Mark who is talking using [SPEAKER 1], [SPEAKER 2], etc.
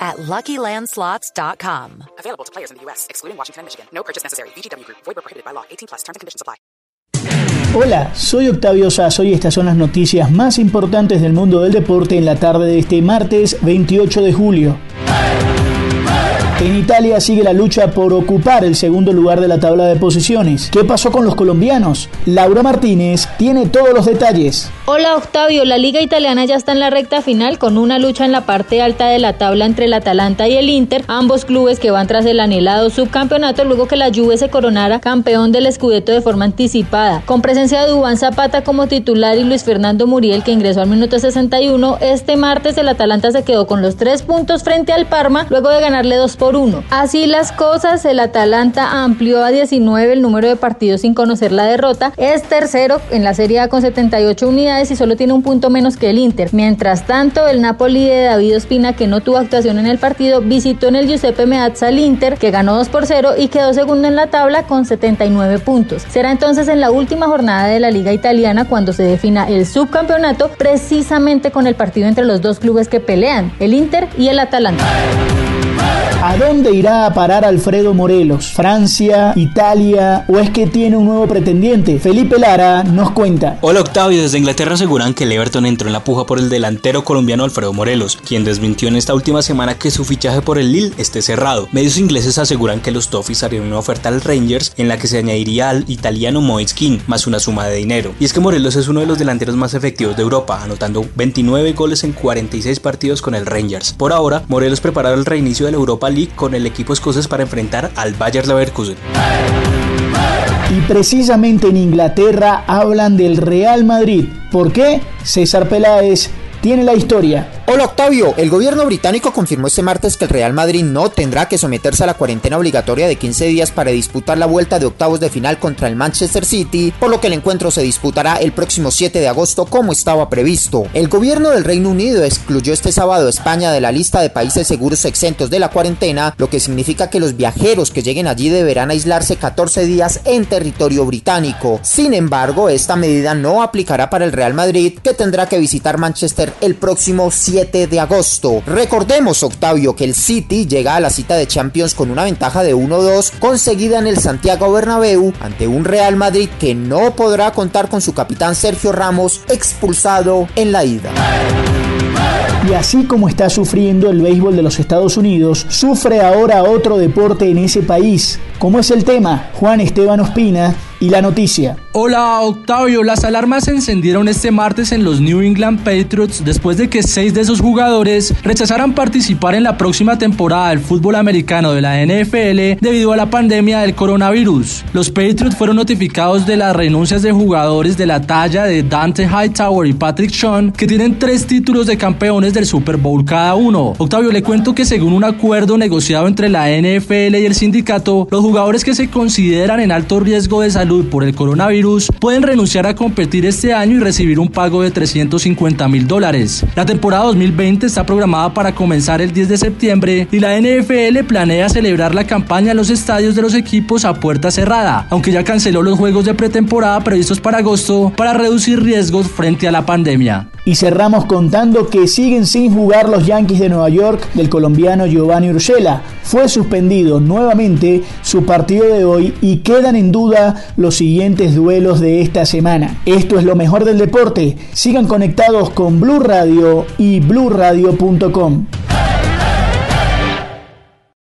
[SPEAKER 1] at LuckyLandSlots.com.
[SPEAKER 2] Available to players in the U.S., excluding Washington and Michigan. No purchase necessary. VGW Group. Void prohibited by law. 18 plus. Terms and conditions apply.
[SPEAKER 3] Hola, soy Octavio Sazo y estas son las noticias más importantes del mundo del deporte en la tarde de este martes 28 de julio. En Italia sigue la lucha por ocupar el segundo lugar de la tabla de posiciones. ¿Qué pasó con los colombianos? Laura Martínez tiene todos los detalles.
[SPEAKER 4] Hola Octavio, la liga italiana ya está en la recta final con una lucha en la parte alta de la tabla entre el Atalanta y el Inter, ambos clubes que van tras el anhelado subcampeonato luego que la Juve se coronara campeón del Scudetto de forma anticipada. Con presencia de Dubán Zapata como titular y Luis Fernando Muriel que ingresó al minuto 61, este martes el Atalanta se quedó con los tres puntos frente al Parma luego de ganarle dos por uno. Así las cosas, el Atalanta amplió a 19 el número de partidos sin conocer la derrota, es tercero en la Serie A con 78 unidades y solo tiene un punto menos que el Inter. Mientras tanto, el Napoli de David Ospina, que no tuvo actuación en el partido, visitó en el Giuseppe Meazza al Inter, que ganó 2 por 0 y quedó segundo en la tabla con 79 puntos. Será entonces en la última jornada de la Liga Italiana cuando se defina el subcampeonato, precisamente con el partido entre los dos clubes que pelean, el Inter y el Atalanta.
[SPEAKER 3] ¿A dónde irá a parar Alfredo Morelos? ¿Francia? ¿Italia? ¿O es que tiene un nuevo pretendiente? Felipe Lara nos cuenta.
[SPEAKER 5] Hola Octavio, desde Inglaterra aseguran que Everton entró en la puja por el delantero colombiano Alfredo Morelos, quien desmintió en esta última semana que su fichaje por el Lille esté cerrado. Medios ingleses aseguran que los Toffees harían una oferta al Rangers en la que se añadiría al italiano Moise King más una suma de dinero. Y es que Morelos es uno de los delanteros más efectivos de Europa, anotando 29 goles en 46 partidos con el Rangers. Por ahora, Morelos preparará el reinicio de la Europa League con el equipo escocés para enfrentar al Bayer Leverkusen.
[SPEAKER 3] Y precisamente en Inglaterra hablan del Real Madrid. ¿Por qué? César Peláez tiene la historia.
[SPEAKER 6] Hola Octavio, el gobierno británico confirmó este martes que el Real Madrid no tendrá que someterse a la cuarentena obligatoria de 15 días para disputar la vuelta de octavos de final contra el Manchester City, por lo que el encuentro se disputará el próximo 7 de agosto como estaba previsto. El gobierno del Reino Unido excluyó este sábado a España de la lista de países seguros exentos de la cuarentena, lo que significa que los viajeros que lleguen allí deberán aislarse 14 días en territorio británico. Sin embargo, esta medida no aplicará para el Real Madrid, que tendrá que visitar Manchester el próximo 7 de agosto. Recordemos, Octavio, que el City llega a la cita de Champions con una ventaja de 1-2 conseguida en el Santiago Bernabéu ante un Real Madrid que no podrá contar con su capitán Sergio Ramos expulsado en la ida.
[SPEAKER 3] Y así como está sufriendo el béisbol de los Estados Unidos, sufre ahora otro deporte en ese país. ¿Cómo es el tema? Juan Esteban Ospina y la noticia.
[SPEAKER 7] Hola Octavio, las alarmas se encendieron este martes en los New England Patriots después de que seis de esos jugadores rechazaran participar en la próxima temporada del fútbol americano de la NFL debido a la pandemia del coronavirus. Los Patriots fueron notificados de las renuncias de jugadores de la talla de Dante Hightower y Patrick Sean, que tienen tres títulos de campeones del Super Bowl cada uno. Octavio, le cuento que según un acuerdo negociado entre la NFL y el sindicato, los jugadores que se consideran en alto riesgo de salud por el pueden renunciar a competir este año y recibir un pago de 350 mil dólares. La temporada 2020 está programada para comenzar el 10 de septiembre y la NFL planea celebrar la campaña en los estadios de los equipos a puerta cerrada, aunque ya canceló los juegos de pretemporada previstos para agosto para reducir riesgos frente a la pandemia.
[SPEAKER 3] Y cerramos contando que siguen sin jugar los Yankees de Nueva York del colombiano Giovanni Urshela. Fue suspendido nuevamente su partido de hoy y quedan en duda los siguientes duelos de esta semana. Esto es lo mejor del deporte. Sigan conectados con Blue Radio y bluradio.com.